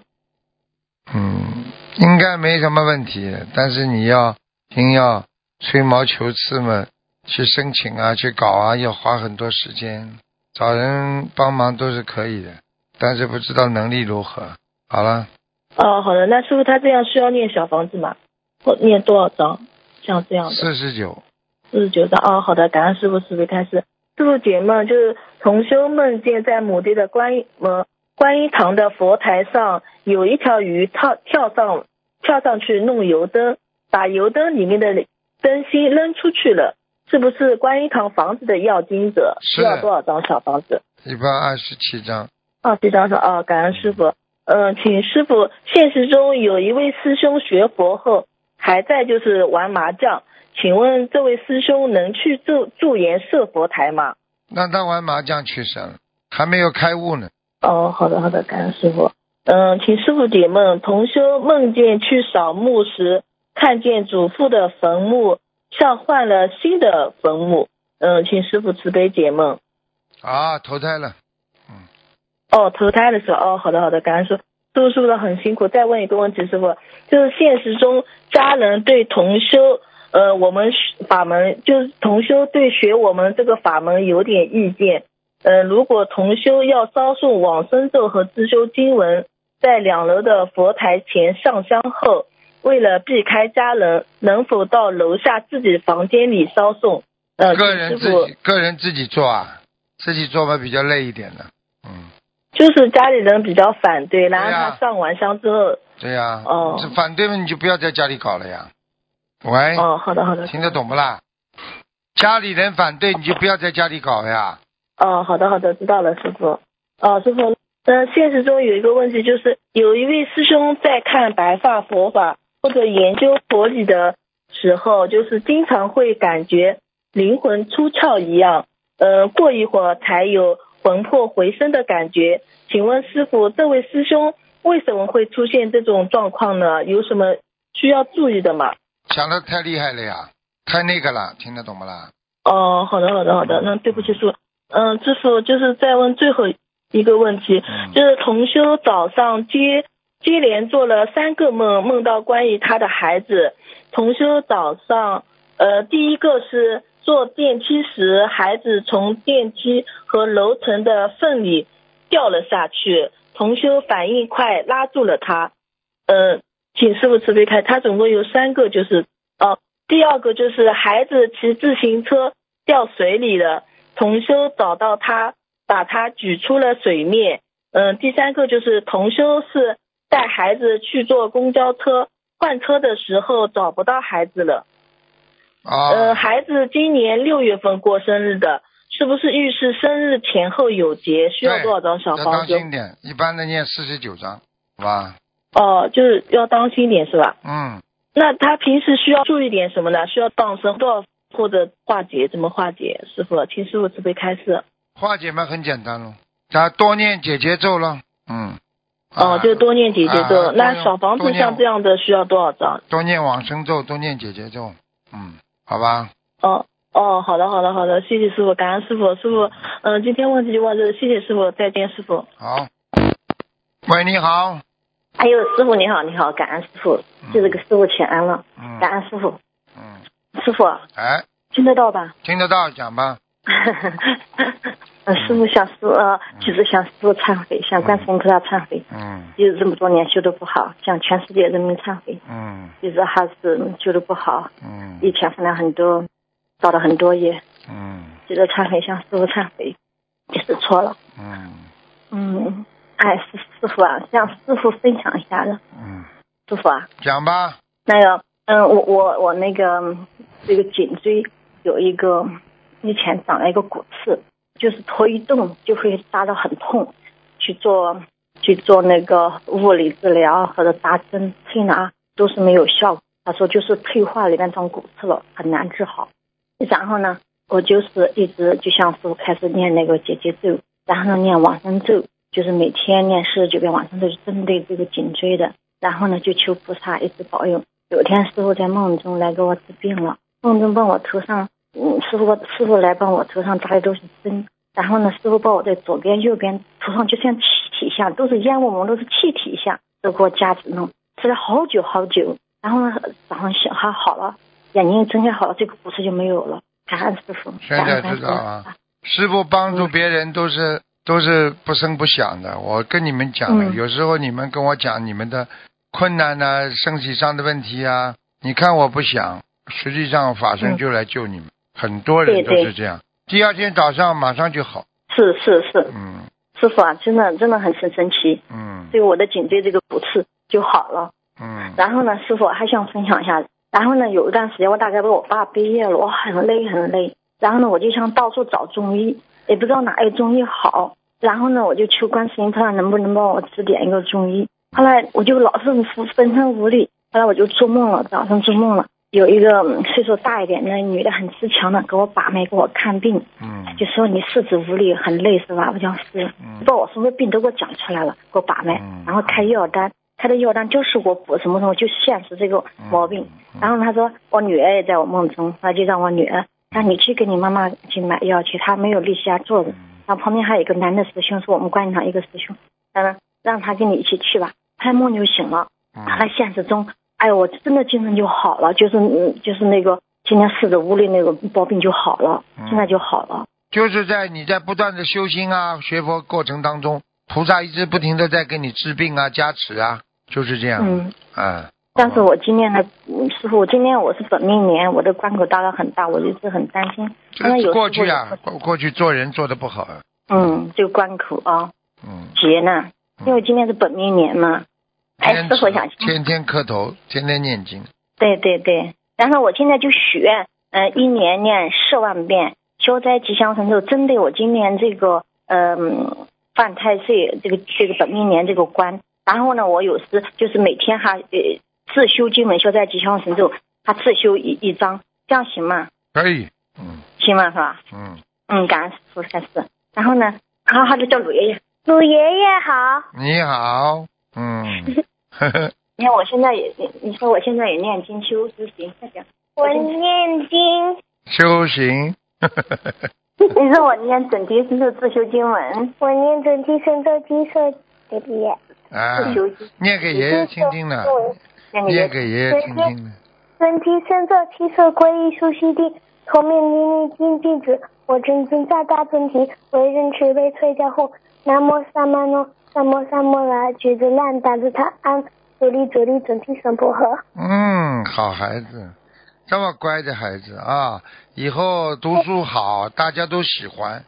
嗯，应该没什么问题，但是你要硬要吹毛求疵嘛，去申请啊，去搞啊，要花很多时间，找人帮忙都是可以的，但是不知道能力如何。好了，哦，好的，那师傅他这样需要念小房子吗？或念多少章？像这样的。四十九，四十九章。哦，好的，感恩师傅，师傅开始。师傅解梦就是同修梦见在某地的观音呃观音堂的佛台上有一条鱼跳跳上跳上去弄油灯，把油灯里面的灯芯扔出去了，是不是观音堂房子的要经者？需要多少张小房子？一百二十七张。哦，这张是哦，感恩师傅。嗯、请师傅，现实中有一位师兄学佛后还在就是玩麻将，请问这位师兄能去驻驻颜设佛台吗？让他玩麻将去世了，还没有开悟呢。哦，好的好的，感恩师傅。嗯，请师傅解梦，同修梦见去扫墓时，看见祖父的坟墓像换了新的坟墓。嗯，请师傅慈悲解梦。啊，投胎了。哦，投胎的时候，哦，好的好的，感恩师傅，师傅师傅的很辛苦。再问一个问题，师傅，就是现实中家人对同修，呃，我们法门就是同修对学我们这个法门有点意见。呃，如果同修要烧送往生咒和自修经文，在两楼的佛台前上香后，为了避开家人，能否到楼下自己房间里烧送？呃，个人自己个人自己做啊，自己做嘛比较累一点的。嗯，就是家里人比较反对，然后他上完香之后，对呀、哦这反对嘛你就不要在家里搞了呀。喂，哦，好的好的，听得懂不啦？家里人反对你就不要在家里搞呀。哦，好的好的，知道了，师傅。哦，师傅，呃，现实中有一个问题，就是有一位师兄在看白发佛法或者研究佛理的时候，就是经常会感觉灵魂出窍一样，呃，过一会儿才有魂魄回升的感觉。请问师傅，这位师兄为什么会出现这种状况呢？有什么需要注意的吗？想的太厉害了呀，太那个了，听得懂不啦？哦，好的，好的，好的。那对不起，师傅。嗯，师傅就是再问最后一个问题，嗯就是同修早上接接连做了三个梦，梦到关于他的孩子。同修早上，呃，第一个是坐电梯时，孩子从电梯和楼层的缝里掉了下去，同修反应快，拉住了他。呃，请师傅慈悲开，他总共有三个，就是哦、第二个就是孩子骑自行车掉水里了，同修找到他，把他举出了水面。嗯、第三个就是同修是带孩子去坐公交车，换车的时候找不到孩子了。啊、呃，孩子今年六月份过生日的，是不是预示生日前后有节？需要多少张小要房子？当心点，一般的念四十九张，好吧？哦，就是要当心点是吧？嗯，那他平时需要注意点什么呢？需要放生多少或者化解？怎么化解？师傅，请师傅慈悲开示。化解嘛很简单喽，他多念解结咒了。嗯。哦，啊就多念姐姐咒。啊那小房子像这样的需要多少张？多念往生咒，多念姐姐咒。嗯，好吧。哦哦，好的好的好的，谢谢师傅，感恩师傅，师傅，嗯、今天问题就问这，谢谢师傅，再见师傅。好。喂，你好。哎呦，师傅你好，你好，感恩师傅，就是给师傅请安了，嗯感恩师傅，嗯，师傅哎，听得到吧？听得到，讲吧。呃，师傅向师傅呃，就是向师傅忏悔，向观世音菩萨忏悔，嗯。就是这么多年修的不好，向全世界人民忏悔，嗯。就是还是修的不好，嗯。以前犯了很多，造了很多业，嗯。就是忏悔，向师傅忏悔，就是错了。嗯。嗯，哎，师师傅啊，向师傅分享一下子，嗯，师傅啊，讲吧。那个，嗯，我我我那个这个颈椎有一个以前长了一个骨刺，就是头一动就会扎得很痛，去做去做那个物理治疗或者扎针推拿都是没有效果。他说就是退化里面长骨刺了，很难治好。然后呢，我就是一直就像师傅开始念那个姐姐咒，然后呢念往生咒，就是每天念四十九遍往生咒，针对这个颈椎的。然后呢就求菩萨一直保佑。有天师傅在梦中来给我治病了，梦中帮我头上，嗯，师傅师傅来帮我头上扎的都是针，然后呢，师傅把我的左边右边头上就像气体一样，都是烟雾蒙，都是气体一样，都给我夹子弄，吃了好久好久，然后呢早上醒还好了，眼睛睁开好了，这个骨刺就没有了，感恩师傅，现在知道啊，师傅帮助别人都是都是不声不响的。我跟你们讲了，嗯有时候你们跟我讲你们的困难呐、身体上的问题啊，你看我不想，实际上法身嗯就来救你们，很多人都是这样。第二天早上马上就好，是是是，嗯师傅啊，真的真的很神神奇，嗯对我的颈椎这个骨刺就好了。嗯然后呢，师傅还想分享一下。然后呢，有一段时间我大概被我爸毕业了，我很累很累。然后呢，我就想到处找中医，也不知道哪有中医好。然后呢，我就求观世音菩萨能不能帮我指点一个中医。后来我就老是浑浑身无力。后来我就做梦了，早上做梦了，有一个嗯岁数大一点的女的，很自强的给我把脉，给我看病，嗯。就说你四肢无力，很累是吧？我讲是，嗯。把我什么病都给我讲出来了，给我把脉嗯，然后开药单，开的药单就是我补什么什么，就现实这个毛病。嗯然后他说我女儿也在我梦中，他就让我女儿，那你去给你妈妈去买药去，她没有力气啊坐着。然后旁边还有一个男的师兄，是我们观音堂一个师兄，他说让他跟你一起去吧。他梦就醒了，他在嗯现实中，哎呦，我真的精神就好了，就是嗯，就是那个今天试着屋里那个包病就好了，嗯现在就好了。就是在你在不断的修心啊、学佛过程当中，菩萨一直不停的在给你治病啊、加持啊，就是这样。嗯。嗯。但是我今年呢，嗯师傅，今年我是本命年，我的关口大了很大，我一直很担心。因为这有时候过去啊，过过去做人做的不好啊。嗯，这个关口啊，嗯。劫难，因为今年是本命年嘛。哎，天师傅想，天天磕头，天天念经。对对对，然后我现在就许愿，嗯、一年念十万遍消灾吉祥神咒，针对我今年这个嗯、犯太岁这个这个本命年这个关。然后呢，我有时就是每天哈呃自修经文消灾吉祥神咒，他自修一一张，这样行吗？可以。嗯行吗？是吧？嗯，嗯，感恩师傅开始。然后呢，然后他就叫鲁爷爷，鲁爷爷好。你好。嗯。呵呵。你看我现在也，你你说我现在也念经修修行，快点。我念经，修行。呵呵呵呵你说我念准提神咒自修经文，我念准提神咒金色的别。啊自，修，念给爷爷听听的，念给爷爷听听的。准提神咒七色归一书悉地，头面淋漓金弟子，我真经大大准提，为人慈悲催家护。南无萨曼诺，南无萨摩拉，举着烂打着他安，左力左力准提神婆诃。嗯，好孩子，这么乖的孩子啊，以后读书好，大家都喜欢，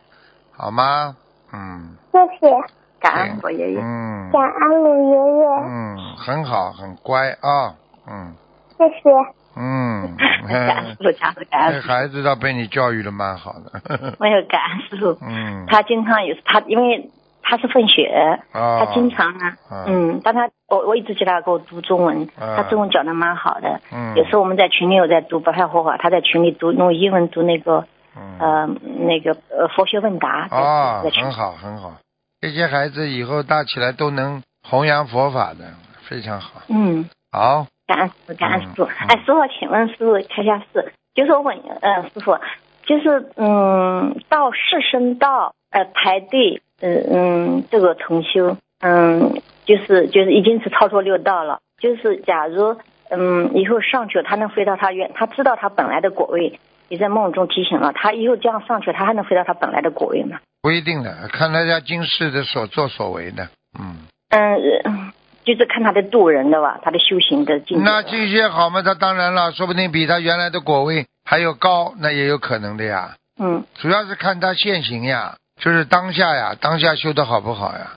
好吗？嗯谢谢，感恩我爷爷。嗯感恩鲁爷爷，嗯，很好，很乖啊，嗯谢谢。嗯，感恩师傅，加持感恩师傅。这孩子倒被你教育的蛮好的，没有感恩师傅，嗯，他经常也是他，因为他是混血，啊，他经常，啊嗯，但他我我一直叫他给我读中文，啊。他中文讲的蛮好的。嗯，有时候我们在群里有在读白话佛法，他在群里读用英文读那个嗯。呃那个呃佛学问答，在啊，很好很好，这些孩子以后大起来都能弘扬佛法的，非常好。嗯。好，感恩师傅，感恩师傅。哎，师傅，请问师傅开下示，就是我问，呃，师傅，就是嗯，到四圣道呃排队，呃嗯，这个重修，嗯，就是就是已经是超脱六道了。就是假如嗯，以后上去了，他能飞到他原，他知道他本来的果位。你在梦中提醒了他，以后这样上去，他还能回到他本来的果位吗？不一定的，看他家今世的所作所为的，嗯。嗯，呃就是看他的度人的吧，他的修行的境界。那境界好嘛？他当然了，说不定比他原来的果位还要高，那也有可能的呀。嗯主要是看他现行呀，就是当下呀，当下修的好不好呀，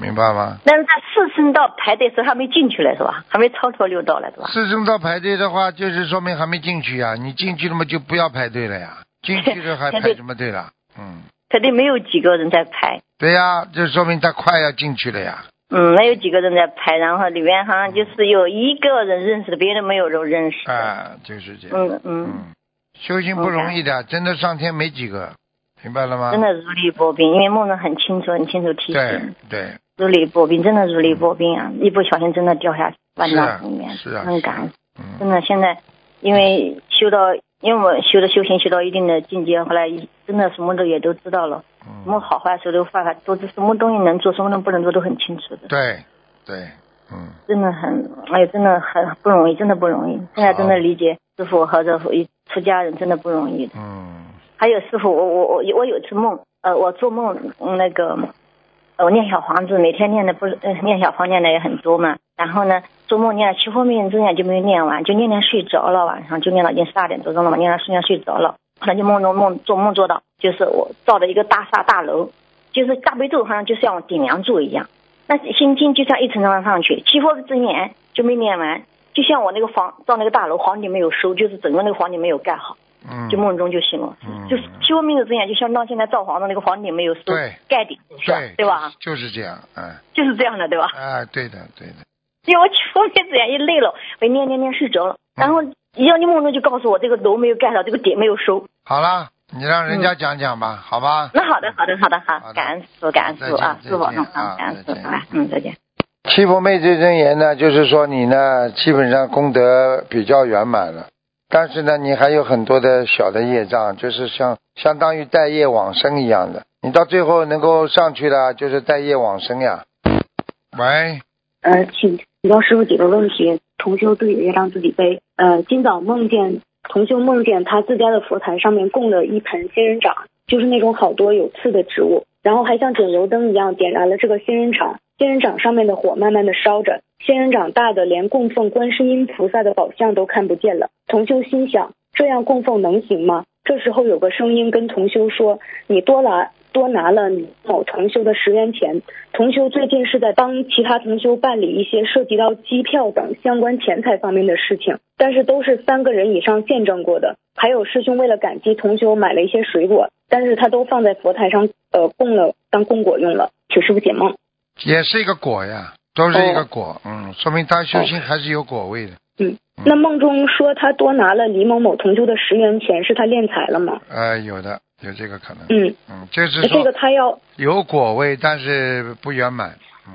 明白吗？但是他四声道排队时候还没进去了是吧？还没超脱六道了是吧？四声道排队的话，就是说明还没进去呀。你进去了嘛，就不要排队了呀。进去了还排什么队了？嗯，肯定没有几个人在排，对呀，就说明他快要进去了呀。嗯，没有几个人在排，然后里面好像就是有一个人认识的，别人没有人认识的。啊，就是这样。嗯嗯，嗯，修行不容易的，真的上天没几个，明白了吗？真的如履薄冰，因为梦的很清楚，很清楚提醒，对，如履薄冰，真的如履薄冰啊！一不小心真的掉下万丈深渊，是啊很感恩。嗯真的，现在因为修到，因为我修的修行修到一定的境界，后来真的什么都也都知道了，什么嗯，好坏、谁都犯法，都是什么东西能做，什么东西不能做，都很清楚的。对对，嗯，真的很，哎呀，真的很不容易，真的不容易。现在真的理解师傅和这出家人真的不容易的。嗯，还有师傅，我我我我有一次梦，呃，我做梦那个，我念小房子，每天念的不是，呃，念小房念的也很多嘛。然后呢，做梦念了七佛灭之念就没有念完，就念念睡着了，晚上就念到已经十二点多钟了嘛，念到睡念睡着了。后来就梦中梦做梦做到，就是我造的一个大厦大楼，就是大悲咒好像就像我顶梁柱一样，那心经就像一层层上去，七佛之念就没念完，就像我那个房造那个大楼房顶没有收，就是整个那个房顶没有盖好。嗯，就梦中就醒了，嗯就是七佛命的之眼，就相当现在造房子那个房顶没有收对盖顶，是吧对对吧？？就是这样，嗯，就是这样的，对吧？啊，对的对的，因为我七佛命之眼一累了，我念念念睡着了，然后一样你梦中就告诉我这个楼没有盖好，这个顶没有收。好了，你让人家讲讲吧，好吧？那好的，好的，好的，好，感恩师傅，感恩师傅啊，师傅保重再见啊啊，感恩师傅啊，嗯，再见。七佛妹罪真言呢，就是说你呢，基本上功德比较圆满了，但是呢，你还有很多的小的业障，就是像相当于带业往生一样的。你到最后能够上去了，就是带业往生呀。喂，呃，请请教师傅几个问题。同修自己的业障自己背。呃，今早梦见同修梦见他自家的佛台上面供了一盆仙人掌，就是那种好多有刺的植物，然后还像点油灯一样点燃了这个仙人掌，仙人掌上面的火慢慢的烧着，仙人掌大的连供奉观世音菩萨的宝像都看不见了。同修心想，这样供奉能行吗？这时候有个声音跟同修说：“你多拿多拿了你某同修的十元钱。”同修最近是在帮其他同修办理一些涉及到机票等相关钱财方面的事情，但是都是三个人以上见证过的。还有师兄为了感激同修买了一些水果，但是他都放在佛台上呃供了当供果用了。请师傅解梦。也是一个果呀，都是一个果，嗯，说明他修行还是有果位的。嗯，那梦中说他多拿了李某某同修的十元钱，是他敛财了吗？呃，有的，有这个可能。嗯，嗯，就是这个他要有果位，但是不圆满。嗯，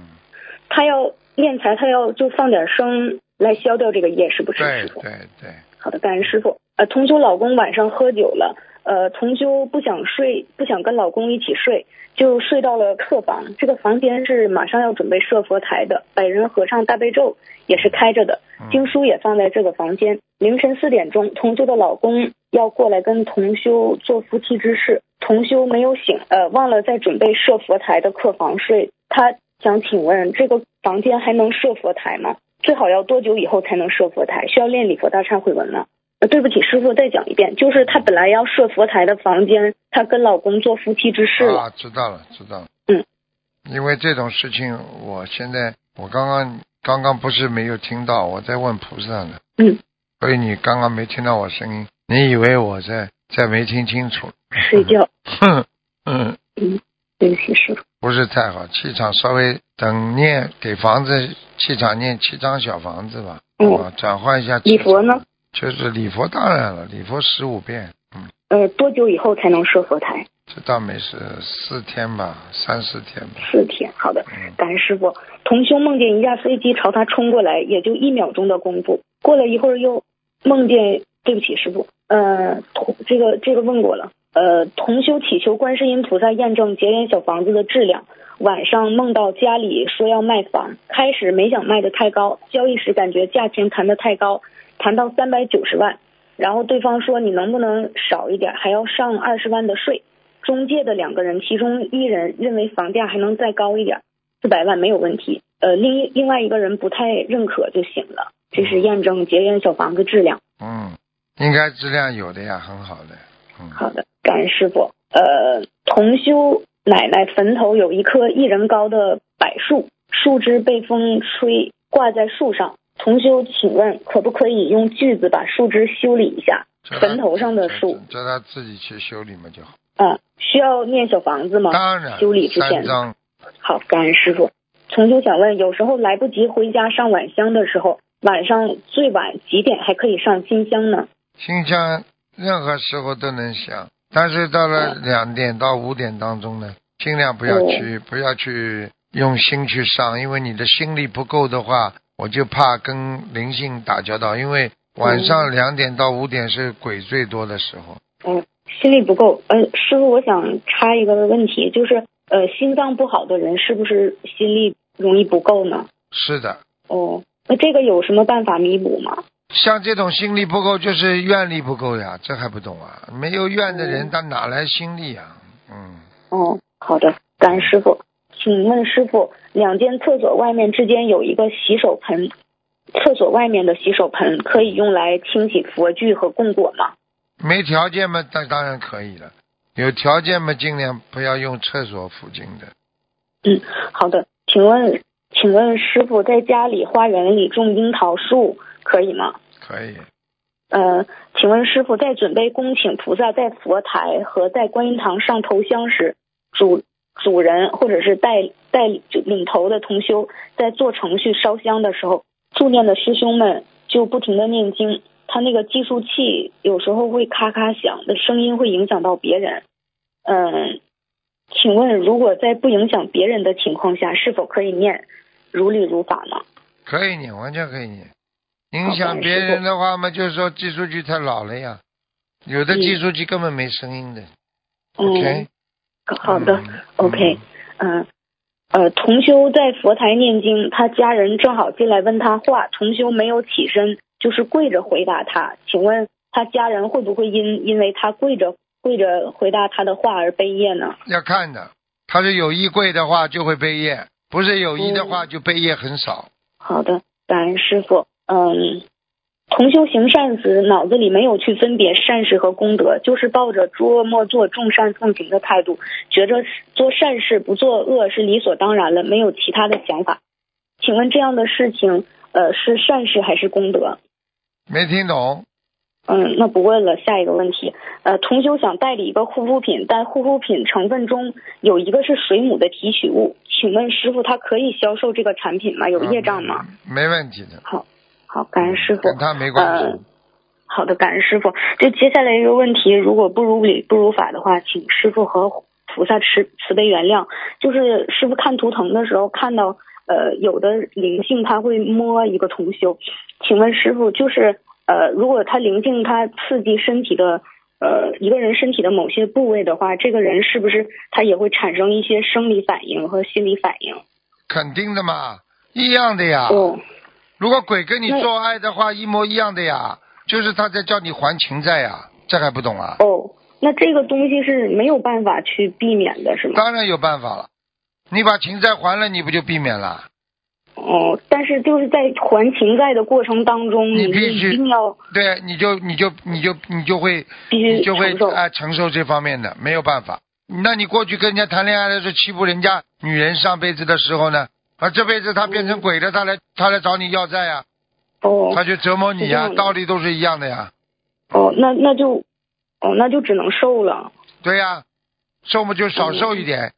他要敛财，他要就放点生来消掉这个业，是不是？对对对，好的，感恩师傅。呃，同修老公晚上喝酒了，呃，同修不想睡，不想跟老公一起睡，就睡到了客房。这个房间是马上要准备设佛台的，百人合唱大悲咒也是开着的，嗯经书也放在这个房间。凌晨四点钟，同修的老公要过来跟同修做夫妻之事，同修没有醒，呃，忘了在准备设佛台的客房睡。他想请问，这个房间还能设佛台吗？最好要多久以后才能设佛台？需要练礼佛大忏悔文吗？呃，对不起，师傅，再讲一遍，就是她本来要设佛台的房间，她跟老公做夫妻之事了。啊，知道了，知道了。嗯，因为这种事情，我现在我刚刚刚刚不是没有听到，我在问菩萨呢。嗯，所以你刚刚没听到我声音，你以为我在在没听清楚？睡觉。哼，嗯，嗯，对不起，师傅。不是太好，气场稍微等念给房子气场念七张小房子吧，嗯啊，转换一下。礼佛呢？就是礼佛，当然了，礼佛十五遍，嗯，呃，多久以后才能设佛台？这倒没事，四天吧，三四天吧。四天。好的，嗯感恩师傅。同修梦见一架飞机朝他冲过来，也就一秒钟的功夫。过了一会儿又梦见，对不起，师傅，呃，同这个这个问过了。呃，同修祈求观世音菩萨验证结缘小房子的质量。晚上梦到家里说要卖房，开始没想卖的太高，交易时感觉价钱谈的太高，谈到三百九十万，然后对方说你能不能少一点，还要上二十万的税。中介的两个人，其中一人认为房价还能再高一点，四百万没有问题。呃，另一另外一个人不太认可就行了。这是验证结缘小房子质量。嗯，应该质量有的呀，很好的。嗯，好的，感恩师傅。呃，同修奶奶坟头有一棵一人高的柏树，树枝被风吹挂在树上。同修，请问可不可以用锯子把树枝修理一下？坟头上的树，叫他自己去修理嘛就好。嗯，需要念小房子吗？当然，修理之前。好，感恩师傅。重修想问，有时候来不及回家上晚香的时候，晚上最晚几点还可以上新香呢？新香任何时候都能香，但是到了两点到五点当中呢，尽量不要去，不要去用心去上，因为你的心力不够的话，我就怕跟灵性打交道，因为晚上两点到五点是鬼最多的时候。嗯。心力不够，呃，师傅，我想插一个问题，就是呃，心脏不好的人是不是心力容易不够呢？是的。哦，那这个有什么办法弥补吗？像这种心力不够，就是愿力不够呀，这还不懂啊？没有愿的人，他哪来心力啊？嗯。哦，好的，感恩师傅。请问师傅，两间厕所外面之间有一个洗手盆，厕所外面的洗手盆可以用来清洗佛具和供果吗？没条件嘛，当当然可以了。有条件嘛，尽量不要用厕所附近的。嗯，好的。请问，请问师傅，在家里花园里种樱桃树可以吗？可以。呃，请问师傅，在准备恭请菩萨在佛台和在观音堂上头香时，主主人或者是带带领头的同修在做程序烧香的时候，助念的师兄们就不停的念经。他那个计数器有时候会咔咔响的声音，会影响到别人。嗯，请问如果在不影响别人的情况下，是否可以念如理如法呢？可以念，完全可以念。影响别人的话嘛，就是说计数器太老了呀，有的计数器根本没声音的。OK。好的，OK。嗯，呃，同修在佛台念经，他家人正好进来问他话，同修没有起身。就是跪着回答他，请问他家人会不会因因为他跪着跪着回答他的话而背业呢？要看的，他是有意跪的话就会背业，不是有意的话就背业很少。好的，感恩师傅。嗯，同修行善时，脑子里没有去分别善事和功德，就是抱着捉莫做众善奉行的态度，觉着做善事不做恶是理所当然了，没有其他的想法。请问这样的事情，呃，是善事还是功德？没听懂。嗯，那不问了。下一个问题，呃，同修想代理一个护肤品，但护肤品成分中有一个是水母的提取物，请问师傅，他可以销售这个产品吗？有业障吗？没问题的。好，好，感恩师傅。跟他没关系。好的，感恩师傅。就接下来一个问题，如果不如理不如法的话，请师傅和菩萨慈慈悲原谅。就是师傅看图腾的时候看到。呃，有的灵性他会摸一个同修，请问师傅，就是呃，如果他灵性他刺激身体的呃一个人身体的某些部位的话，这个人是不是他也会产生一些生理反应和心理反应？肯定的嘛，一样的呀。哦。如果鬼跟你做爱的话，一模一样的呀，就是他在叫你还情债呀，这还不懂啊？哦，那这个东西是没有办法去避免的，是吗？当然有办法了。你把情债还了，你不就避免了？哦，但是就是在还情债的过程当中，你必须一定要对，你就你就你就你就会必须就会啊承受这方面的，没有办法。那你过去跟人家谈恋爱的时候欺负人家女人上辈子的时候呢，啊这辈子他变成鬼了，他来他来找你要债呀，哦，他就折磨你呀，道理都是一样的呀。哦，那那就哦那就只能瘦了。对呀，瘦嘛就少瘦一点。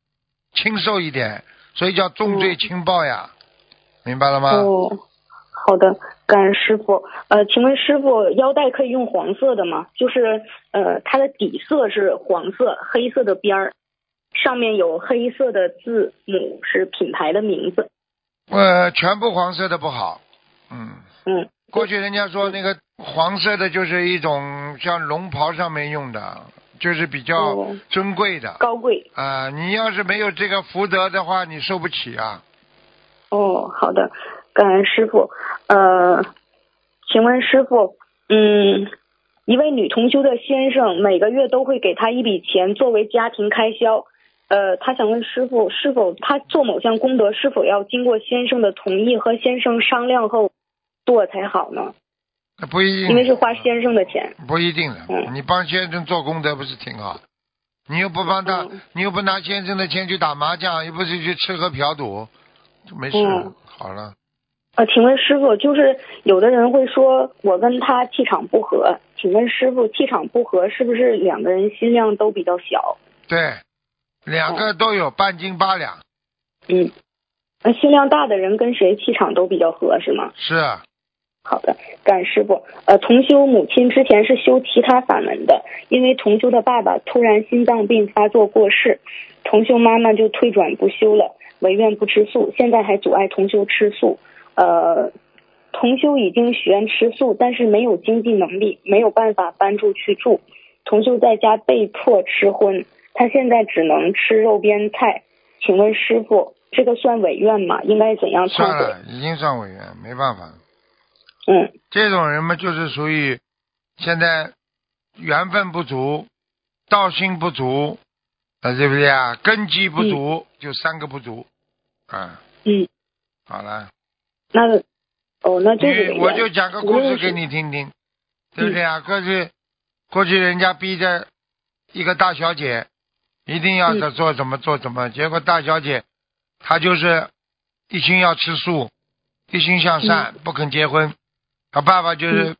轻瘦一点，所以叫重罪轻报呀，明白了吗？哦，好的，感恩师傅。呃，请问师傅，腰带可以用黄色的吗？就是呃，它的底色是黄色，黑色的边儿，上面有黑色的字母，是品牌的名字。呃，全部黄色的不好。嗯。嗯。过去人家说那个黄色的就是一种像龙袍上面用的，就是比较哦尊贵的。高贵。啊、你要是没有这个福德的话，你受不起啊。哦，好的，感恩师傅。呃，请问师傅，嗯，一位女同修的先生每个月都会给她一笔钱作为家庭开销。呃，他想问师傅，是否他做某项功德，是否要经过先生的同意和先生商量后做才好呢？那不一定，因为是花先生的钱。不一定的。嗯你帮先生做功德不是挺好？你又不帮他，嗯你又不拿先生的钱去打麻将，又不是去吃喝嫖赌，就没事好了，呃，请问师傅，就是有的人会说我跟他气场不合，请问师傅，气场不合是不是两个人心量都比较小？对，两个都有半斤八两，嗯，那心量大的人跟谁气场都比较合是吗？是啊好的，感恩师傅。呃，同修母亲之前是修其他法门的，因为同修的爸爸突然心脏病发作过世，同修妈妈就退转不修了，唯愿不吃素，现在还阻碍同修吃素。呃，同修已经许愿吃素，但是没有经济能力，没有办法搬出去住。同修在家被迫吃荤，他现在只能吃肉边菜。请问师傅，这个算违愿吗？应该怎样？算了，已经算委愿，没办法。嗯这种人嘛，就是属于现在缘分不足，道心不足，啊，对不对啊？根基不足，就三个不足，啊，嗯，好了。那哦，那就是你我就讲个故事给你听听，对不对啊？过去过去人家逼着一个大小姐一定要他做怎么做怎么，结果大小姐她就是一心要吃素，一心向善，嗯不肯结婚。她爸爸就是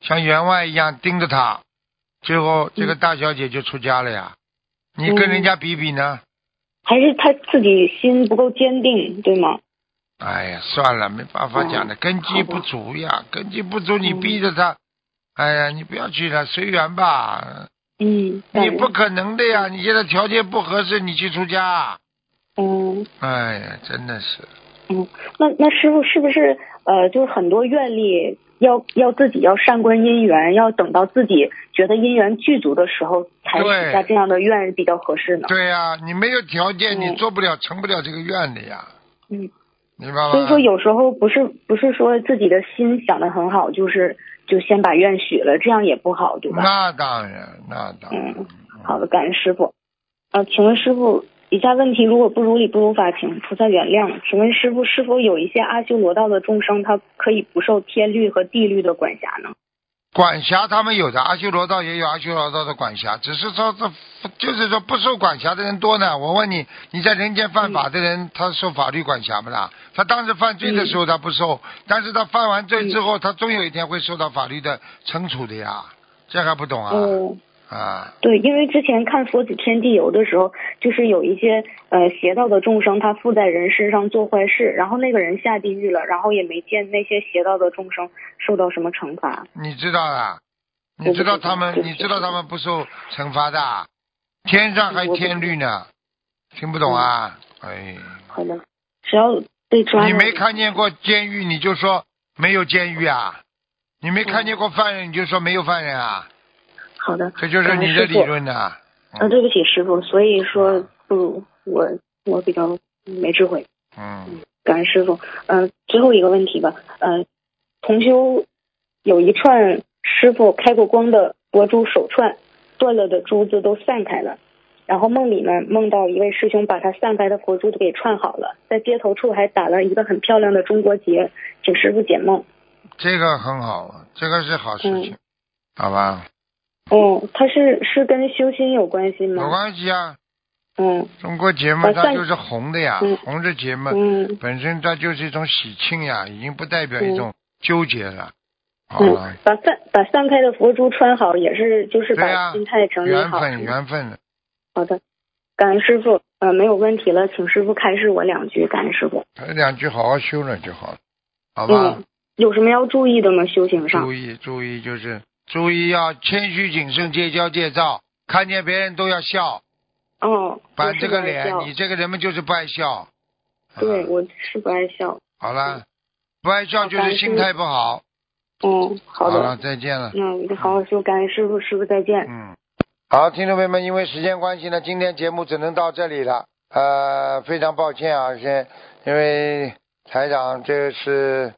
像员外一样盯着她，最后这个大小姐就出家了呀。你跟人家比比呢？还是他自己心不够坚定，对吗？哎呀，算了，没办法讲的，根基不足呀，根基不足，你逼着他，哎呀，你不要去了，随缘吧。嗯，你不可能的呀，你现在条件不合适，你去出家，嗯。哎呀，真的是，嗯，那那师傅是不是呃，就是很多愿力要要自己要善观因缘，要等到自己觉得因缘具足的时候才对许下这样的愿比较合适呢？对呀，你没有条件，你嗯做不了，成不了这个愿的呀，嗯，明白吗？所以说有时候不是不是说自己的心想的很好，就是就先把愿许了，这样也不好，对吧？那当然，那当然，嗯，好的，感恩师傅。呃，请问师傅，以下问题如果不如理不如法，请菩萨原谅。请问师傅，是否有一些阿修罗道的众生，他可以不受天律和地律的管辖呢？管辖他们有的，阿修罗道也有阿修罗道的管辖，只是说这就是说不受管辖的人多呢。我问你，你在人间犯法的人，他受法律管辖不啦？他当时犯罪的时候他不受，但是他犯完罪之后，他终有一天会受到法律的惩处的呀。这还不懂啊？哦，啊，对，因为之前看《佛子天地游》的时候，就是有一些呃邪道的众生，他附在人身上做坏事，然后那个人下地狱了，然后也没见那些邪道的众生受到什么惩罚。你知道啊？你知道他们？你知道他们不受惩罚的？天上还天律呢，听不懂啊？哎。好的，只要被抓，你没看见过监狱，你就说没有监狱啊？你没看见过犯人，你就说没有犯人啊？好的，这就是你的理论呐、啊，对不起，师傅，所以说不我我比较没智慧，嗯，感恩师傅。嗯、最后一个问题吧，呃，同修有一串师傅开过光的佛珠手串，断了的珠子都散开了。然后梦里面，梦到一位师兄把他散开的佛珠都给串好了，在接头处还打了一个很漂亮的中国结，请师傅解梦。这个很好，这个是好事情，嗯。好吧？哦，他是是跟修心有关系吗？有关系啊，嗯中国节嘛，呃散它就是红的呀，嗯红的节嘛，嗯本身它就是一种喜庆呀，已经不代表一种纠结了。好嗯了，，把散把散开的佛珠穿好，也是就是把心态整理好。缘分缘分的，好的，感恩师傅，呃，没有问题了，请师傅开示我两句，感恩师傅。两句好好修了就好了，好吧？嗯，有什么要注意的吗？修行上注？意注意，就是注意要谦虚谨慎，戒骄戒躁，看见别人都要笑，哦，板这个脸，你这个人们就是不爱笑。对，啊我是不爱笑。好了，不爱笑就是心态不好。嗯，好的，了，再见了。那我就好好修，感恩师傅，师傅再见。嗯。好，听众朋友们，因为时间关系呢，今天节目只能到这里了。呃，非常抱歉啊，先因为台长这是